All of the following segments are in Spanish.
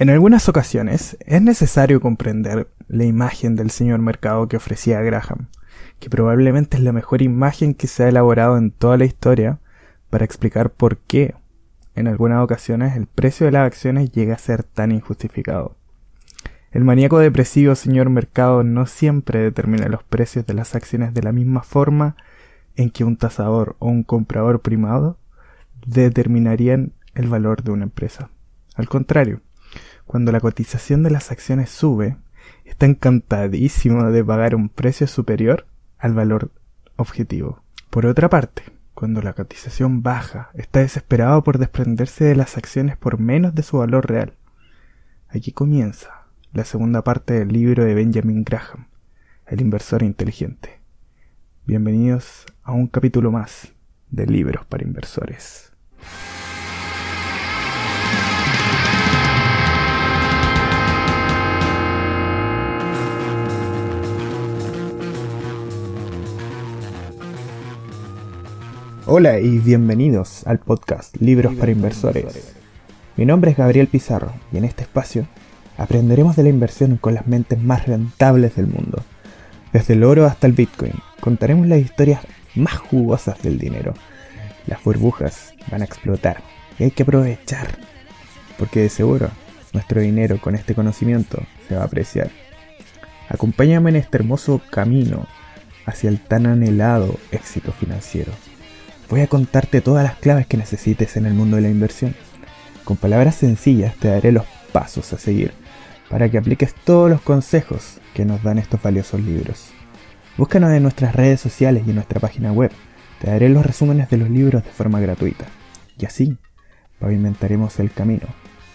En algunas ocasiones es necesario comprender la imagen del señor mercado que ofrecía Graham, que probablemente es la mejor imagen que se ha elaborado en toda la historia para explicar por qué en algunas ocasiones el precio de las acciones llega a ser tan injustificado. El maníaco depresivo señor mercado no siempre determina los precios de las acciones de la misma forma en que un tasador o un comprador primado determinarían el valor de una empresa. Al contrario, cuando la cotización de las acciones sube, está encantadísimo de pagar un precio superior al valor objetivo. Por otra parte, cuando la cotización baja, está desesperado por desprenderse de las acciones por menos de su valor real. Aquí comienza la segunda parte del libro de Benjamin Graham, El inversor inteligente. Bienvenidos a un capítulo más de Libros para Inversores. Hola y bienvenidos al podcast Libros para Inversores. Mi nombre es Gabriel Pizarro y en este espacio aprenderemos de la inversión con las mentes más rentables del mundo. Desde el oro hasta el Bitcoin, contaremos las historias más jugosas del dinero. Las burbujas van a explotar y hay que aprovechar, porque de seguro nuestro dinero con este conocimiento se va a apreciar. Acompáñame en este hermoso camino hacia el tan anhelado éxito financiero. Voy a contarte todas las claves que necesites en el mundo de la inversión. Con palabras sencillas te daré los pasos a seguir para que apliques todos los consejos que nos dan estos valiosos libros. Búscanos en nuestras redes sociales y en nuestra página web. Te daré los resúmenes de los libros de forma gratuita. Y así pavimentaremos el camino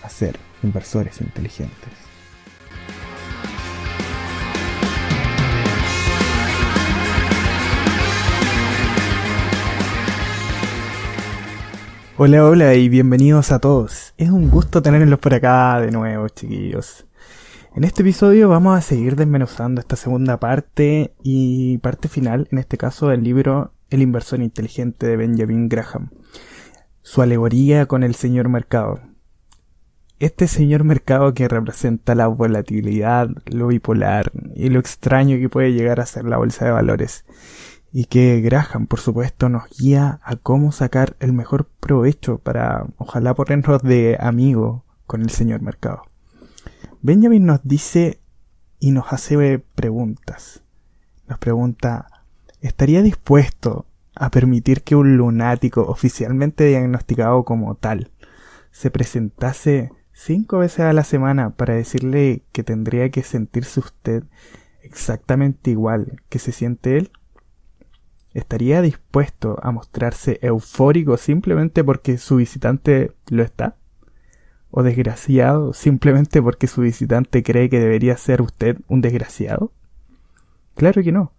a ser inversores inteligentes. Hola, hola y bienvenidos a todos. Es un gusto tenerlos por acá de nuevo, chiquillos. En este episodio vamos a seguir desmenuzando esta segunda parte y parte final, en este caso del libro El inversor inteligente de Benjamin Graham. Su alegoría con el señor mercado. Este señor mercado que representa la volatilidad, lo bipolar y lo extraño que puede llegar a ser la bolsa de valores y que Graham, por supuesto, nos guía a cómo sacar el mejor provecho para, ojalá, ponernos de amigo con el señor mercado. Benjamin nos dice y nos hace preguntas. Nos pregunta, ¿estaría dispuesto a permitir que un lunático oficialmente diagnosticado como tal se presentase cinco veces a la semana para decirle que tendría que sentirse usted exactamente igual que se siente él? ¿Estaría dispuesto a mostrarse eufórico simplemente porque su visitante lo está? ¿O desgraciado simplemente porque su visitante cree que debería ser usted un desgraciado? Claro que no.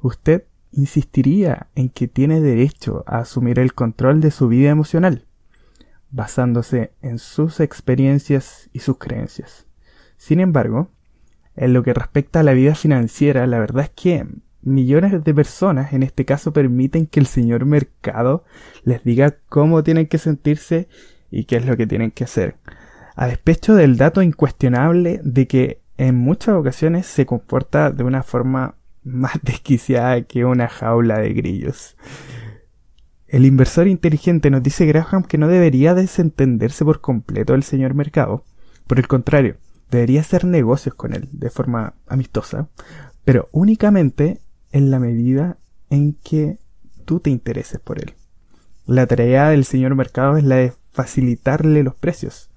Usted insistiría en que tiene derecho a asumir el control de su vida emocional, basándose en sus experiencias y sus creencias. Sin embargo, en lo que respecta a la vida financiera, la verdad es que millones de personas en este caso permiten que el señor mercado les diga cómo tienen que sentirse y qué es lo que tienen que hacer. A despecho del dato incuestionable de que en muchas ocasiones se comporta de una forma más desquiciada que una jaula de grillos. El inversor inteligente nos dice Graham que no debería desentenderse por completo del señor mercado. Por el contrario, debería hacer negocios con él de forma amistosa, pero únicamente en la medida en que tú te intereses por él. La tarea del señor mercado es la de facilitarle los precios.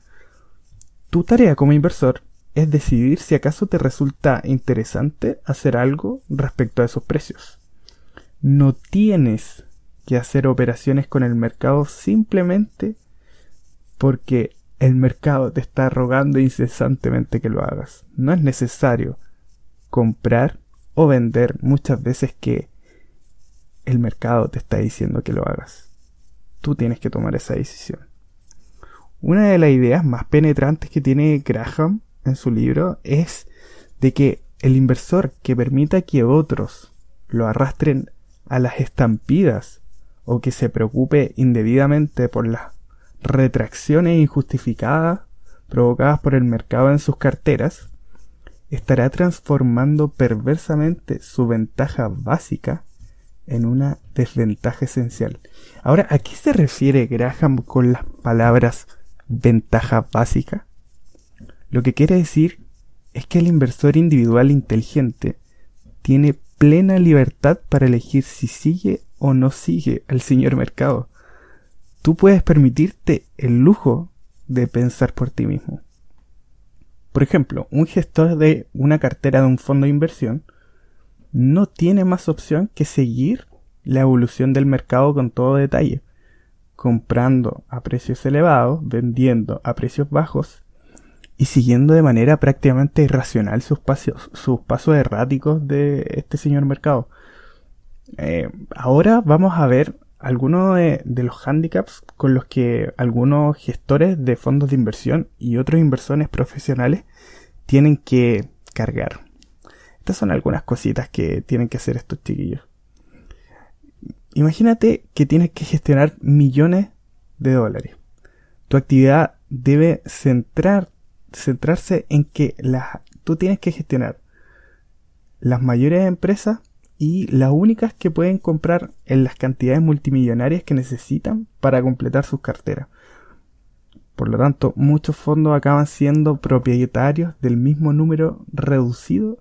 Tu tarea como inversor es decidir si acaso te resulta interesante hacer algo respecto a esos precios. No tienes que hacer operaciones con el mercado simplemente porque el mercado te está rogando incesantemente que lo hagas. No es necesario comprar o vender muchas veces que el mercado te está diciendo que lo hagas. Tú tienes que tomar esa decisión. Una de las ideas más penetrantes que tiene Graham en su libro es de que el inversor que permita que otros lo arrastren a las estampidas o que se preocupe indebidamente por las retracciones injustificadas provocadas por el mercado en sus carteras, estará transformando perversamente su ventaja básica en una desventaja esencial. Ahora, ¿a qué se refiere Graham con las palabras ventaja básica? Lo que quiere decir es que el inversor individual inteligente tiene plena libertad para elegir si sigue o no sigue al señor mercado. Tú puedes permitirte el lujo de pensar por ti mismo. Por ejemplo, un gestor de una cartera de un fondo de inversión no tiene más opción que seguir la evolución del mercado con todo detalle, comprando a precios elevados, vendiendo a precios bajos y siguiendo de manera prácticamente irracional sus pasos, erráticos de este señor mercado. Eh, ahora vamos a ver algunos de, los handicaps con los que algunos gestores de fondos de inversión y otros inversores profesionales tienen que cargar. Estas son algunas cositas que tienen que hacer estos chiquillos. Imagínate que tienes que gestionar millones de dólares. Tu actividad debe centrar, centrarse en que tú tienes que gestionar las mayores empresas y las únicas que pueden comprar en las cantidades multimillonarias que necesitan para completar sus carteras. Por lo tanto, muchos fondos acaban siendo propietarios del mismo número reducido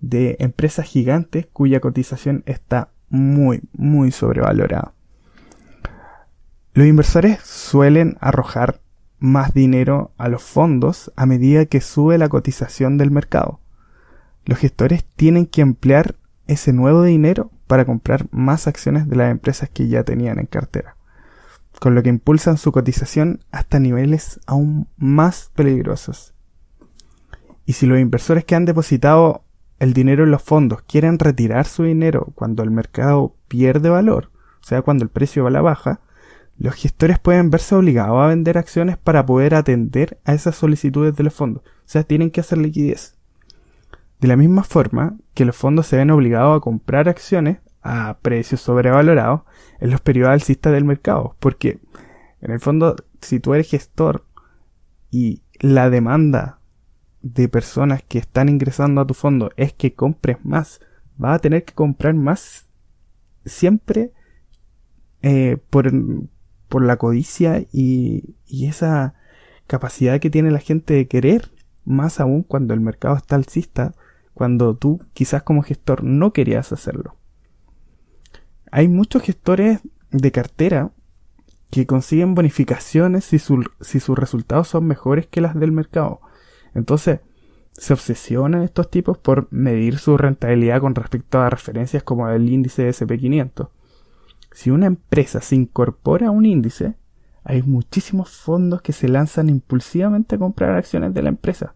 de empresas gigantes cuya cotización está muy, muy sobrevalorada. Los inversores suelen arrojar más dinero a los fondos a medida que sube la cotización del mercado. Los gestores tienen que emplear ese nuevo dinero para comprar más acciones de las empresas que ya tenían en cartera, con lo que impulsan su cotización hasta niveles aún más peligrosos. Y si los inversores que han depositado el dinero en los fondos quieren retirar su dinero cuando el mercado pierde valor, o sea, cuando el precio va a la baja, los gestores pueden verse obligados a vender acciones para poder atender a esas solicitudes de los fondos. O sea, tienen que hacer liquidez. De la misma forma que los fondos se ven obligados a comprar acciones a precios sobrevalorados en los periodos alcistas del mercado. Porque, en el fondo, si tú eres gestor y la demanda de personas que están ingresando a tu fondo es que compres más, vas a tener que comprar más siempre eh, por, por, la codicia y, y, esa capacidad que tiene la gente de querer, más aún cuando el mercado está alcista, cuando tú quizás como gestor no querías hacerlo. Hay muchos gestores de cartera que consiguen bonificaciones si, si sus resultados son mejores que las del mercado. Entonces, se obsesionan estos tipos por medir su rentabilidad con respecto a referencias como el índice SP500. Si una empresa se incorpora a un índice, hay muchísimos fondos que se lanzan impulsivamente a comprar acciones de la empresa.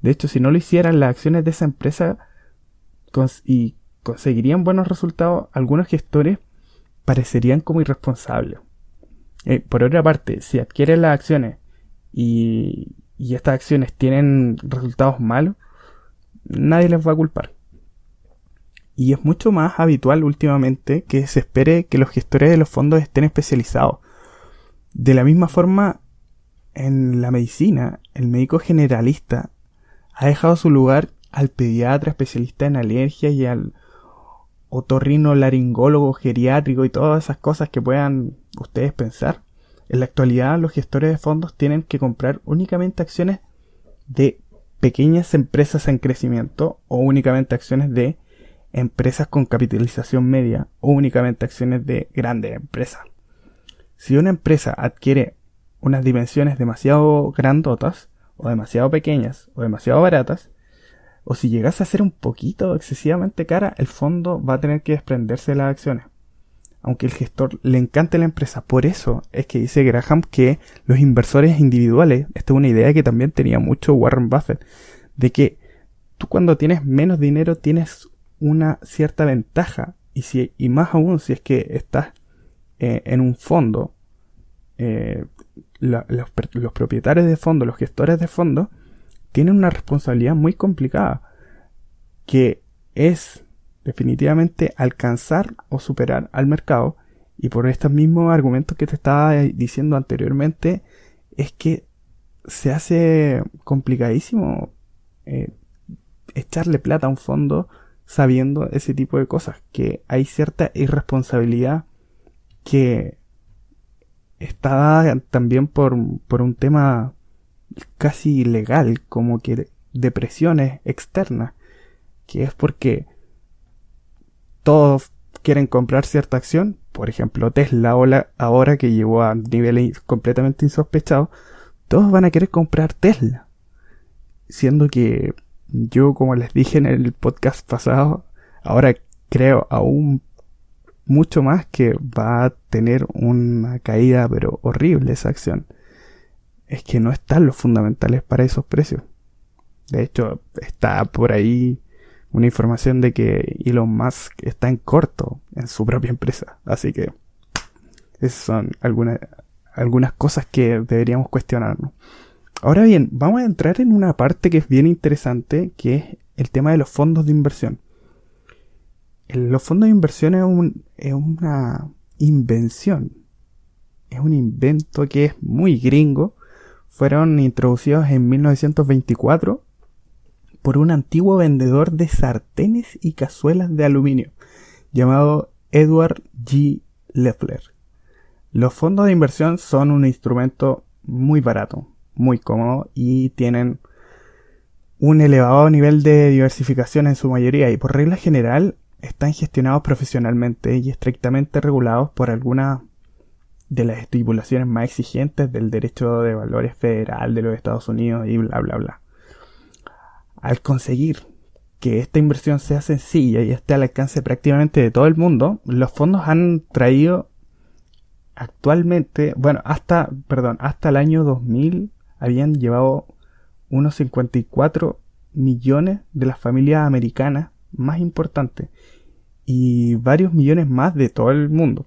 De hecho, si no lo hicieran las acciones de esa empresa y conseguirían buenos resultados, algunos gestores parecerían como irresponsables. Eh, por otra parte, si adquieren las acciones y, y estas acciones tienen resultados malos, nadie les va a culpar. Y es mucho más habitual últimamente que se espere que los gestores de los fondos estén especializados. De la misma forma, en la medicina, el médico generalista ha dejado su lugar al pediatra especialista en alergias y al otorrino laringólogo geriátrico y todas esas cosas que puedan ustedes pensar. En la actualidad, los gestores de fondos tienen que comprar únicamente acciones de pequeñas empresas en crecimiento o únicamente acciones de empresas con capitalización media o únicamente acciones de grandes empresas. Si una empresa adquiere unas dimensiones demasiado grandotas o demasiado pequeñas o demasiado baratas, o si llegase a ser un poquito excesivamente cara, el fondo va a tener que desprenderse de las acciones aunque el gestor le encante la empresa. Por eso es que dice Graham que los inversores individuales, esta es una idea que también tenía mucho Warren Buffett, de que tú cuando tienes menos dinero tienes una cierta ventaja y, si, y más aún si es que estás eh, en un fondo, eh, los, propietarios de fondo, los gestores de fondo, tienen una responsabilidad muy complicada que es definitivamente alcanzar o superar al mercado. Y por estos mismos argumentos que te estaba diciendo anteriormente, es que se hace complicadísimo eh, echarle plata a un fondo sabiendo ese tipo de cosas, que hay cierta irresponsabilidad que está dada también por, por un tema casi ilegal, como que de presiones externas, que es porque todos quieren comprar cierta acción, por ejemplo Tesla ahora que llegó a niveles completamente insospechados, todos van a querer comprar Tesla. Siendo que yo, como les dije en el podcast pasado, ahora creo aún mucho más que va a tener una caída pero horrible esa acción. Es que no están los fundamentales para esos precios. De hecho, está por ahí una información de que Elon Musk está en corto en su propia empresa. Así que esas son algunas, algunas cosas que deberíamos cuestionarnos. Ahora bien, vamos a entrar en una parte que es bien interesante, que es el tema de los fondos de inversión. Los fondos de inversión es, un, es una invención, es un invento que es muy gringo. Fueron introducidos en 1924 por un antiguo vendedor de sartenes y cazuelas de aluminio llamado Edward G. Leffler. Los fondos de inversión son un instrumento muy barato, muy cómodo y tienen un elevado nivel de diversificación en su mayoría y por regla general están gestionados profesionalmente y estrictamente regulados por algunas de las estipulaciones más exigentes del derecho de valores federal de los Estados Unidos y bla bla bla. Al conseguir que esta inversión sea sencilla y esté al alcance prácticamente de todo el mundo, los fondos han traído actualmente, bueno, hasta, perdón, hasta el año 2000 habían llevado unos 54 millones de las familias americanas más importantes y varios millones más de todo el mundo.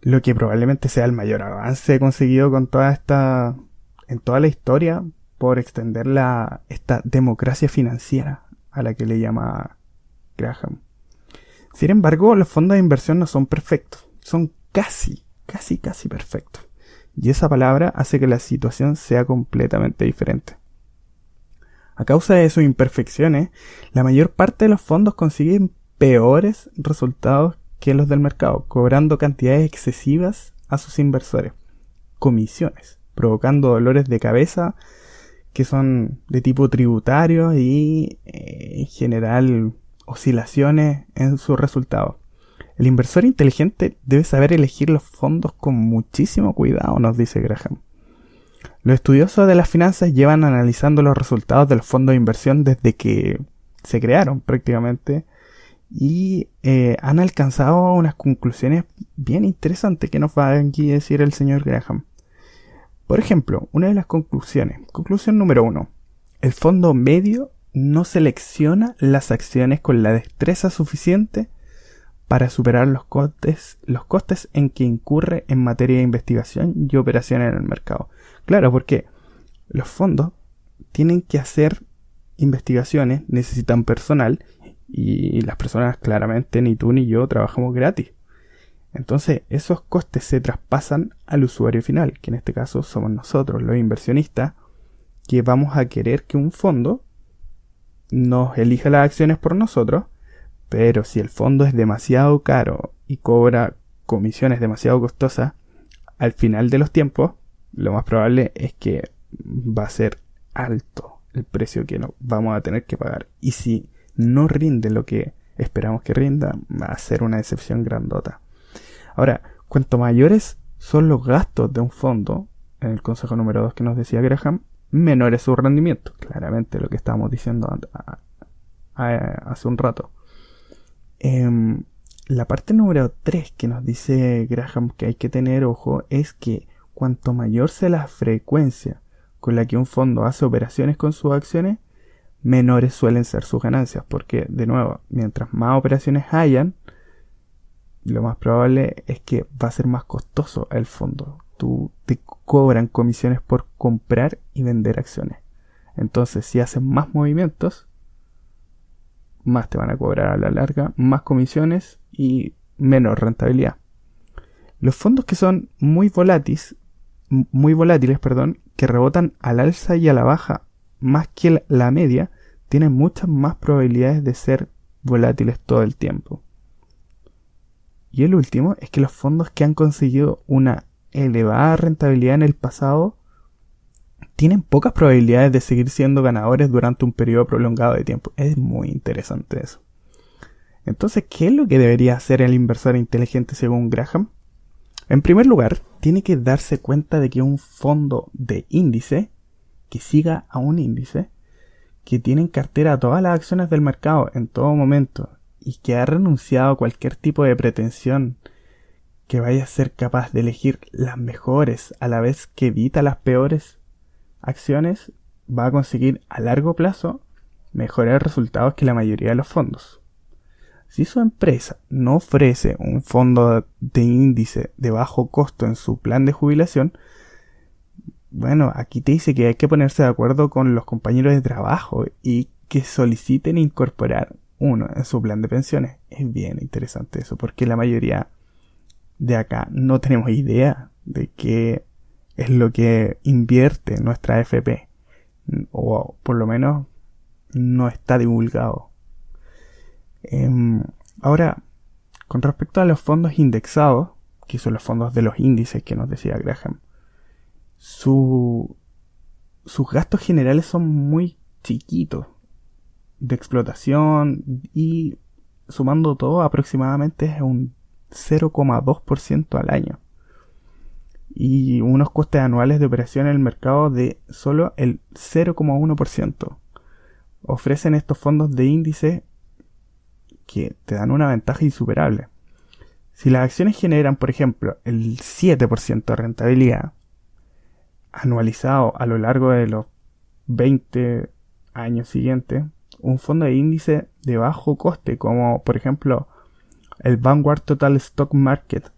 Lo que probablemente sea el mayor avance conseguido con toda esta, en toda la historia por extender la, esta democracia financiera a la que le llama Graham. Sin embargo, los fondos de inversión no son perfectos, son casi, casi, casi perfectos. Y esa palabra hace que la situación sea completamente diferente. A causa de sus imperfecciones, la mayor parte de los fondos consiguen peores resultados que los del mercado, cobrando cantidades excesivas a sus inversores, comisiones, provocando dolores de cabeza que son de tipo tributario y eh, en general oscilaciones en sus resultados. El inversor inteligente debe saber elegir los fondos con muchísimo cuidado, nos dice Graham. Los estudiosos de las finanzas llevan analizando los resultados de los fondos de inversión desde que se crearon prácticamente y eh, han alcanzado unas conclusiones bien interesantes que nos va a decir el señor Graham. Por ejemplo, una de las conclusiones, conclusión número uno, el fondo medio no selecciona las acciones con la destreza suficiente para superar los costes, los costes en que incurre en materia de investigación y operación en el mercado. Claro, porque los fondos tienen que hacer investigaciones, necesitan personal y las personas claramente ni tú ni yo trabajamos gratis. Entonces esos costes se traspasan al usuario final, que en este caso somos nosotros, los inversionistas, que vamos a querer que un fondo nos elija las acciones por nosotros pero si el fondo es demasiado caro y cobra comisiones demasiado costosas, al final de los tiempos, lo más probable es que va a ser alto el precio que vamos a tener que pagar. Y si no rinde lo que esperamos que rinda, va a ser una decepción grandota. Ahora, cuanto mayores son los gastos de un fondo, en el consejo número 2 que nos decía Graham, menor es su rendimiento. Claramente lo que estábamos diciendo hace un rato. Em, la parte número 3 que nos dice Graham que hay que tener ojo es que cuanto mayor sea la frecuencia con la que un fondo hace operaciones con sus acciones, menores suelen ser sus ganancias, porque de nuevo, mientras más operaciones hayan, lo más probable es que va a ser más costoso el fondo. Tú te cobran comisiones por comprar y vender acciones. Entonces, si hacen más movimientos, más te van a cobrar a la larga, más comisiones y menos rentabilidad. Los fondos que son muy volátiles, muy volátiles, perdón, que rebotan al alza y a la baja más que la media tienen muchas más probabilidades de ser volátiles todo el tiempo. Y el último es que los fondos que han conseguido una elevada rentabilidad en el pasado tienen pocas probabilidades de seguir siendo ganadores durante un periodo prolongado de tiempo. Es muy interesante eso. Entonces, ¿qué es lo que debería hacer el inversor inteligente según Graham? En primer lugar, tiene que darse cuenta de que un fondo de índice que siga a un índice que tiene en cartera todas las acciones del mercado en todo momento y que ha renunciado a cualquier tipo de pretensión que vaya a ser capaz de elegir las mejores a la vez que evita las peores acciones, va a conseguir a largo plazo mejores resultados que la mayoría de los fondos. Si su empresa no ofrece un fondo de índice de bajo costo en su plan de jubilación, bueno, aquí te dice que hay que ponerse de acuerdo con los compañeros de trabajo y que soliciten incorporar uno en su plan de pensiones. Es bien interesante eso, porque la mayoría de acá no tenemos idea de qué es lo que invierte nuestra FP, o por lo menos no está divulgado. Em, ahora, con respecto a los fondos indexados, que son los fondos de los índices que nos decía Graham, su, sus gastos generales son muy chiquitos de explotación y sumando todo aproximadamente es un 0,2% al año y unos costes anuales de operación en el mercado de solo el 0,1%. Ofrecen estos fondos de índice que te dan una ventaja insuperable. Si las acciones generan, por ejemplo, el 7% de rentabilidad, anualizado a lo largo de los 20 años siguientes, un fondo de índice de bajo coste, como por ejemplo el Vanguard Total Stock Market,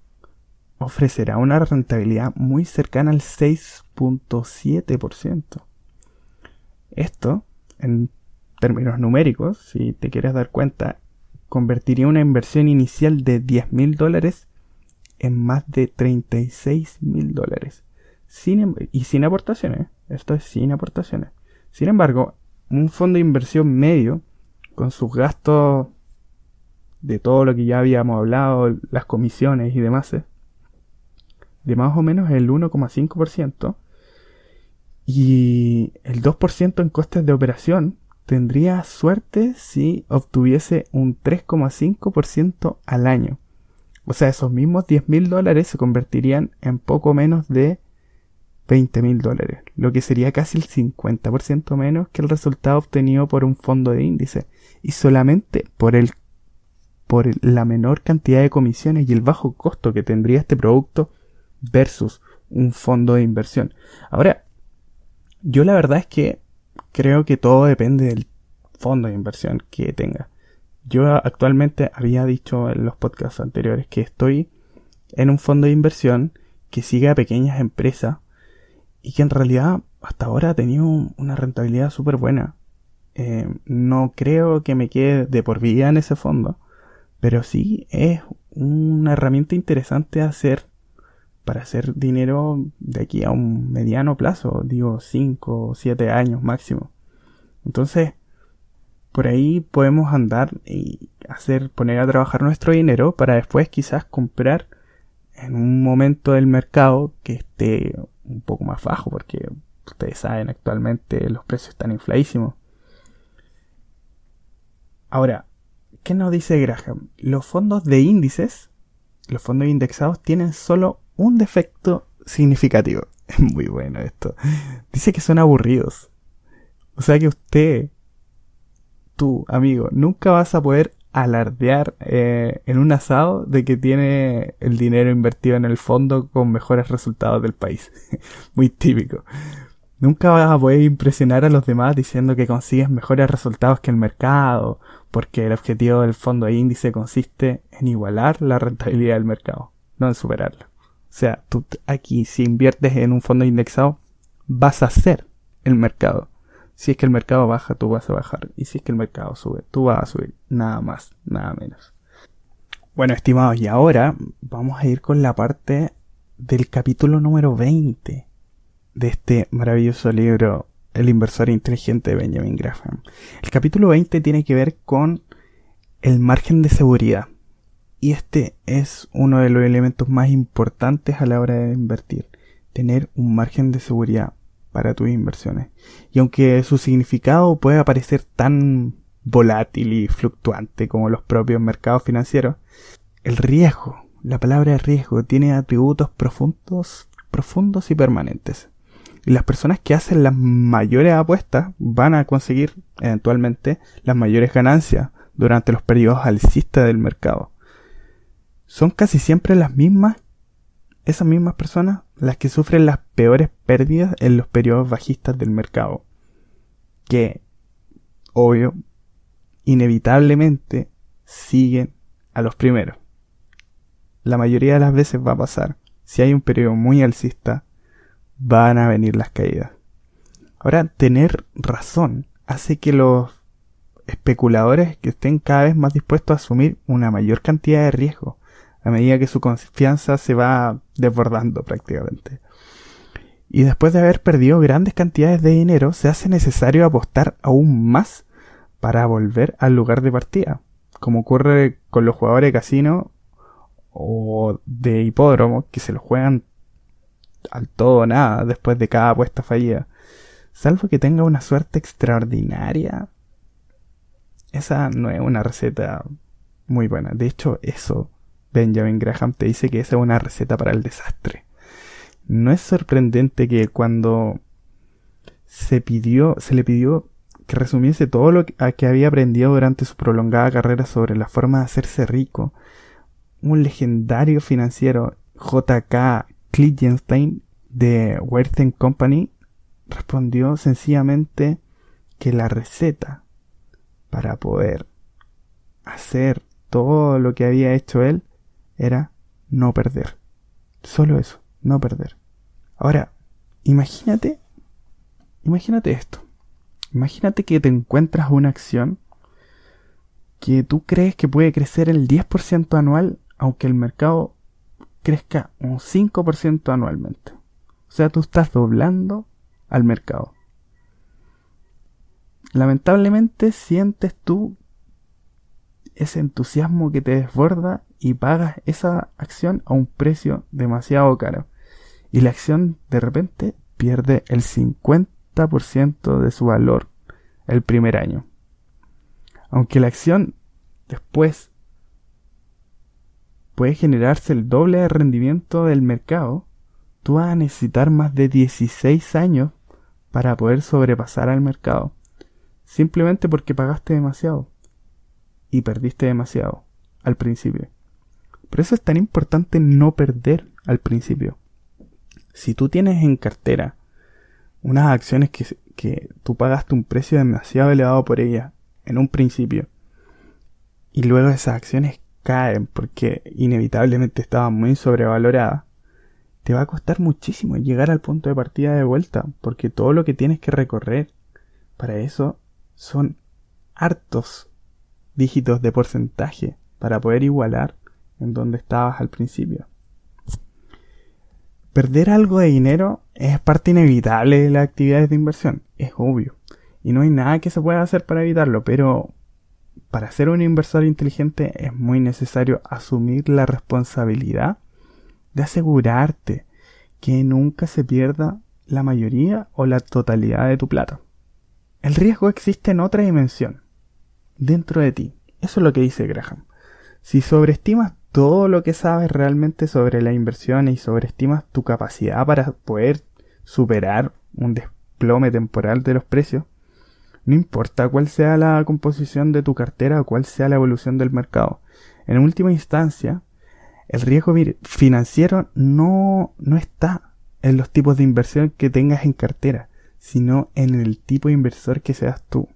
ofrecerá una rentabilidad muy cercana al 6.7%. Esto, en términos numéricos, si te quieres dar cuenta, convertiría una inversión inicial de 10 mil dólares en más de 36 mil dólares. Em, y sin aportaciones. Esto es sin aportaciones. Sin embargo, un fondo de inversión medio, con sus gastos de todo lo que ya habíamos hablado, las comisiones y demás, ¿eh? de más o menos el 1,5%, y el 2% en costes de operación, tendría suerte si obtuviese un 3,5% al año. O sea, esos mismos 10 mil dólares se convertirían en poco menos de 20 mil dólares, lo que sería casi el 50% menos que el resultado obtenido por un fondo de índice, y solamente por el por la menor cantidad de comisiones y el bajo costo que tendría este producto versus un fondo de inversión. Ahora, yo la verdad es que creo que todo depende del fondo de inversión que tenga. Yo actualmente había dicho en los podcasts anteriores que estoy en un fondo de inversión que sigue a pequeñas empresas y que en realidad hasta ahora ha tenido una rentabilidad súper buena. Eh, no creo que me quede de por vida en ese fondo, pero sí es una herramienta interesante hacer para hacer dinero de aquí a un mediano plazo, digo 5 o 7 años máximo. Entonces, por ahí podemos andar y hacer, poner a trabajar nuestro dinero para después quizás comprar en un momento del mercado que esté un poco más bajo, porque ustedes saben, actualmente los precios están infladísimos. Ahora, ¿qué nos dice Graham? Los fondos de índices, los fondos indexados, tienen solo un defecto significativo. Es muy bueno esto. Dice que son aburridos. O sea que usted, tú, amigo, nunca vas a poder alardear eh, en un asado de que tiene el dinero invertido en el fondo con mejores resultados del país. Muy típico. Nunca vas a poder impresionar a los demás diciendo que consigues mejores resultados que el mercado, porque el objetivo del fondo de índice consiste en igualar la rentabilidad del mercado, no en superarla. O sea, tú aquí si inviertes en un fondo indexado, vas a ser el mercado. Si es que el mercado baja, tú vas a bajar. Y si es que el mercado sube, tú vas a subir. Nada más, nada menos. Bueno, estimados, y ahora vamos a ir con la parte del capítulo número 20 de este maravilloso libro El inversor inteligente de Benjamin Graham. El capítulo 20 tiene que ver con el margen de seguridad. Y este es uno de los elementos más importantes a la hora de invertir. Tener un margen de seguridad para tus inversiones. Y aunque su significado pueda parecer tan volátil y fluctuante como los propios mercados financieros, el riesgo, la palabra riesgo, tiene atributos profundos, profundos y permanentes. Y las personas que hacen las mayores apuestas van a conseguir eventualmente las mayores ganancias durante los periodos alcistas del mercado. Son casi siempre las mismas, esas mismas personas, las que sufren las peores pérdidas en los periodos bajistas del mercado. Que, obvio, inevitablemente siguen a los primeros. La mayoría de las veces va a pasar. Si hay un periodo muy alcista, van a venir las caídas. Ahora, tener razón hace que los especuladores que estén cada vez más dispuestos a asumir una mayor cantidad de riesgo a medida que su confianza se va desbordando prácticamente. Y después de haber perdido grandes cantidades de dinero, se hace necesario apostar aún más para volver al lugar de partida, como ocurre con los jugadores de casino o de hipódromo que se lo juegan al todo o nada después de cada apuesta fallida. Salvo que tenga una suerte extraordinaria, esa no es una receta muy buena. De hecho, eso Benjamin Graham te dice que esa es una receta para el desastre. No es sorprendente que cuando se pidió, se le pidió que resumiese todo lo que había aprendido durante su prolongada carrera sobre la forma de hacerse rico, un legendario financiero J.K. Klitgenstein de Werthen Company respondió sencillamente que la receta para poder hacer todo lo que había hecho él era no perder. Solo eso, no perder. Ahora, imagínate, imagínate esto. Imagínate que te encuentras una acción que tú crees que puede crecer el 10% anual, aunque el mercado crezca un 5% anualmente. O sea, tú estás doblando al mercado. Lamentablemente sientes tú ese entusiasmo que te desborda y pagas esa acción a un precio demasiado caro. Y la acción de repente pierde el 50% de su valor el primer año. Aunque la acción después puede generarse el doble de rendimiento del mercado, tú vas a necesitar más de 16 años para poder sobrepasar al mercado. Simplemente porque pagaste demasiado y perdiste demasiado al principio. Por eso es tan importante no perder al principio. Si tú tienes en cartera unas acciones que, que tú pagaste un precio demasiado elevado por ellas en un principio y luego esas acciones caen porque inevitablemente estaban muy sobrevaloradas, te va a costar muchísimo llegar al punto de partida de vuelta porque todo lo que tienes que recorrer para eso son hartos dígitos de porcentaje para poder igualar en donde estabas al principio. Perder algo de dinero es parte inevitable de las actividades de inversión, es obvio. Y no hay nada que se pueda hacer para evitarlo, pero para ser un inversor inteligente es muy necesario asumir la responsabilidad de asegurarte que nunca se pierda la mayoría o la totalidad de tu plata. El riesgo existe en otra dimensión, dentro de ti. Eso es lo que dice Graham. Si sobreestimas todo lo que sabes realmente sobre la inversión y sobreestimas tu capacidad para poder superar un desplome temporal de los precios, no importa cuál sea la composición de tu cartera o cuál sea la evolución del mercado. En última instancia, el riesgo financiero no, no está en los tipos de inversión que tengas en cartera, sino en el tipo de inversor que seas tú.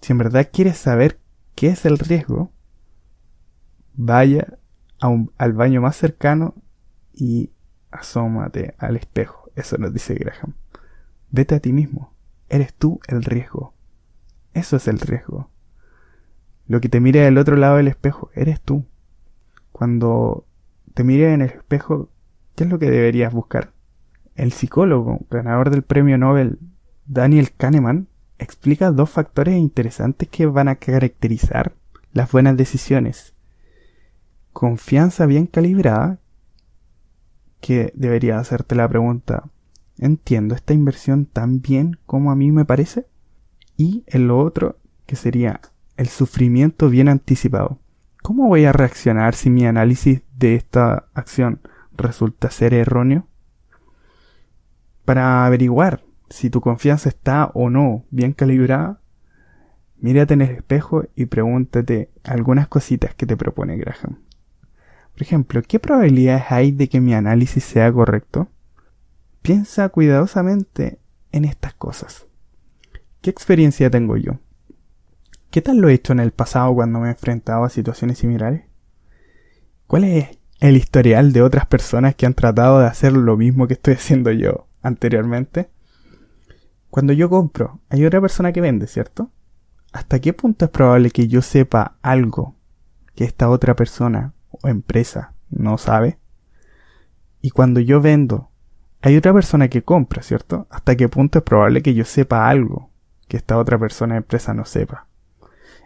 Si en verdad quieres saber qué es el riesgo, vaya al baño más cercano y asómate al espejo. Eso nos dice Graham. Vete a ti mismo. Eres tú el riesgo. Eso es el riesgo. Lo que te mire del otro lado del espejo, eres tú. Cuando te mire en el espejo, ¿qué es lo que deberías buscar? el psicólogo ganador del premio Nobel Daniel Kahneman explica dos factores interesantes que van a caracterizar las buenas decisiones. Confianza bien calibrada, que debería hacerte la pregunta, ¿entiendo esta inversión tan bien como a mí me parece? Y el lo otro, que sería el sufrimiento bien anticipado. ¿Cómo voy a reaccionar si mi análisis de esta acción resulta ser erróneo? Para averiguar si tu confianza está o no bien calibrada, mírate en el espejo y pregúntate algunas cositas que te propone Graham. Por ejemplo, ¿qué probabilidades hay de que mi análisis sea correcto? Piensa cuidadosamente en estas cosas. ¿Qué experiencia tengo yo? ¿Qué tal lo he hecho en el pasado cuando me he enfrentado a situaciones similares? ¿Cuál es el historial de otras personas que han tratado de hacer lo mismo que estoy haciendo yo anteriormente? Cuando yo compro, hay otra persona que vende, ¿cierto? ¿Hasta qué punto es probable que yo sepa algo que esta otra persona o empresa no sabe? Y cuando yo vendo, hay otra persona que compra, ¿cierto? ¿Hasta qué punto es probable que yo sepa algo que esta otra persona o empresa no sepa?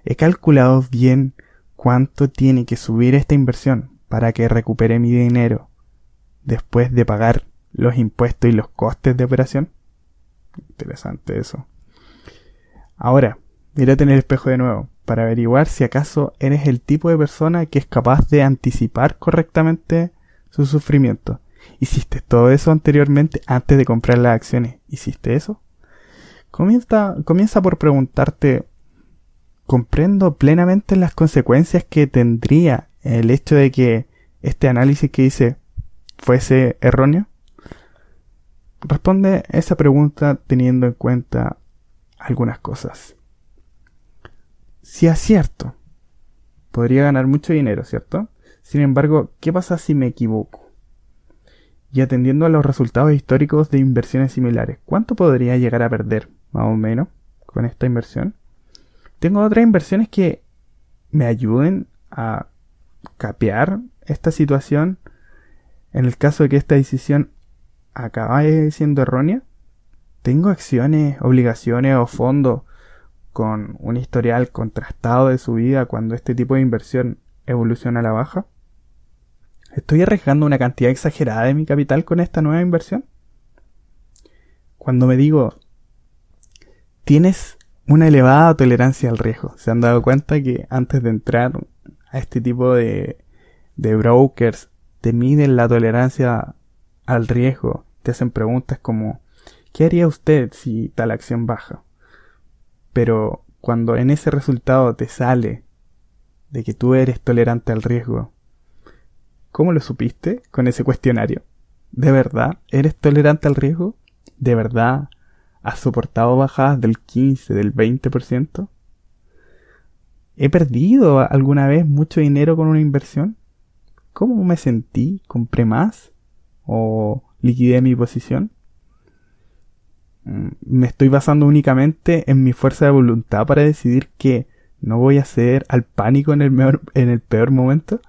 He calculado bien cuánto tiene que subir esta inversión para que recupere mi dinero después de pagar los impuestos y los costes de operación. Interesante eso. Ahora, mírate en el espejo de nuevo para averiguar si acaso eres el tipo de persona que es capaz de anticipar correctamente su sufrimiento. ¿Hiciste todo eso anteriormente antes de comprar las acciones? ¿Hiciste eso? Comienza, comienza por preguntarte, ¿comprendo plenamente las consecuencias que tendría el hecho de que este análisis que hice fuese erróneo? Responde esa pregunta teniendo en cuenta algunas cosas. Si acierto, podría ganar mucho dinero, ¿cierto? Sin embargo, ¿qué pasa si me equivoco? Y atendiendo a los resultados históricos de inversiones similares, ¿cuánto podría llegar a perder, más o menos, con esta inversión? Tengo otras inversiones que me ayuden a capear esta situación en el caso de que esta decisión acaba siendo errónea? ¿Tengo acciones, obligaciones o fondos con un historial contrastado de su vida cuando este tipo de inversión evoluciona a la baja? ¿Estoy arriesgando una cantidad exagerada de mi capital con esta nueva inversión? Cuando me digo, tienes una elevada tolerancia al riesgo, ¿se han dado cuenta que antes de entrar a este tipo de, de brokers te miden la tolerancia al riesgo, te hacen preguntas como ¿qué haría usted si tal acción baja? Pero cuando en ese resultado te sale de que tú eres tolerante al riesgo, ¿cómo lo supiste con ese cuestionario? ¿De verdad eres tolerante al riesgo? ¿De verdad has soportado bajadas del 15, del 20%? ¿He perdido alguna vez mucho dinero con una inversión? ¿Cómo me sentí? ¿Compré más? O liquidé mi posición. Mm, me estoy basando únicamente en mi fuerza de voluntad para decidir que no voy a ceder al pánico en el, peor momento.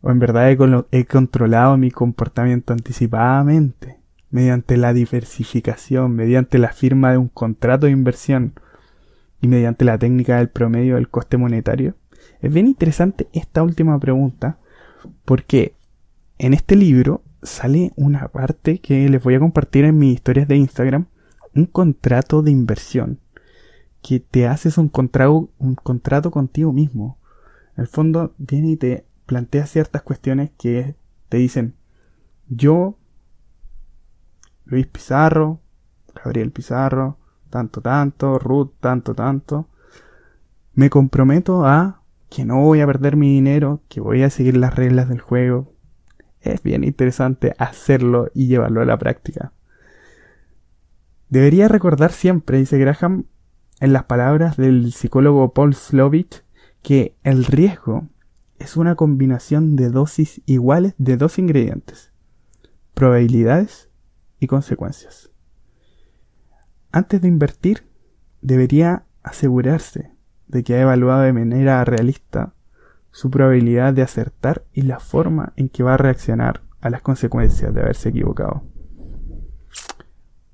O en verdad he, he controlado mi comportamiento anticipadamente mediante la diversificación, mediante la firma de un contrato de inversión y mediante la técnica del promedio del coste monetario. Es bien interesante esta última pregunta porque en este libro sale una parte que les voy a compartir en mis historias de Instagram, un contrato de inversión, que te haces un contrato, un contrato contigo mismo. En el fondo viene y te plantea ciertas cuestiones que te dicen, yo, Luis Pizarro, Gabriel Pizarro, tanto, tanto, Ruth, tanto, tanto, me comprometo a que no voy a perder mi dinero, que voy a seguir las reglas del juego, es bien interesante hacerlo y llevarlo a la práctica. Debería recordar siempre, dice Graham, en las palabras del psicólogo Paul Slovich, que el riesgo es una combinación de dosis iguales de dos ingredientes, probabilidades y consecuencias. Antes de invertir, debería asegurarse de que ha evaluado de manera realista su probabilidad de acertar y la forma en que va a reaccionar a las consecuencias de haberse equivocado.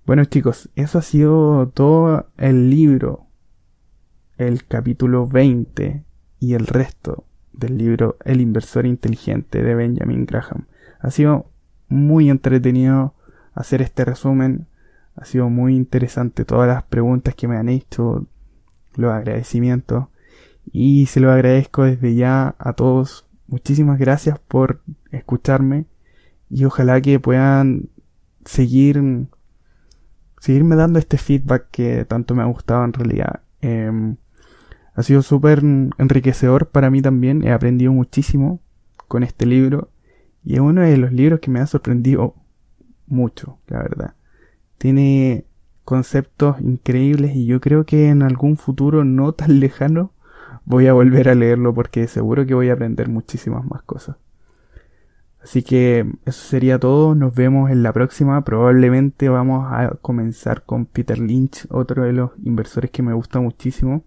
Bueno chicos, eso ha sido todo el libro, el capítulo 20 y el resto del libro El inversor inteligente de Benjamin Graham. Ha sido muy entretenido hacer este resumen. Ha sido muy interesante todas las preguntas que me han hecho, los agradecimientos. Y se lo agradezco desde ya a todos. Muchísimas gracias por escucharme y ojalá que puedan seguir seguirme dando este feedback que tanto me ha gustado en realidad. Em, ha sido súper enriquecedor para mí también. He aprendido muchísimo con este libro y es uno de los libros que me ha sorprendido mucho, la verdad. Tiene conceptos increíbles y yo creo que en algún futuro no tan lejano voy a volver a leerlo porque seguro que voy a aprender muchísimas más cosas. Así que eso sería todo, nos vemos en la próxima, probablemente vamos a comenzar con Peter Lynch, otro de los inversores que me gusta muchísimo.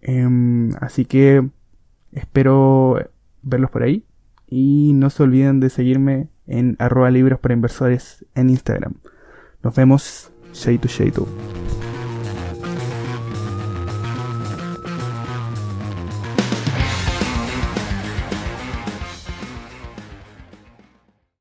Em, así que espero verlos por ahí y no se olviden de seguirme en arroba libros para inversores en Instagram. Nos vemos, Shade to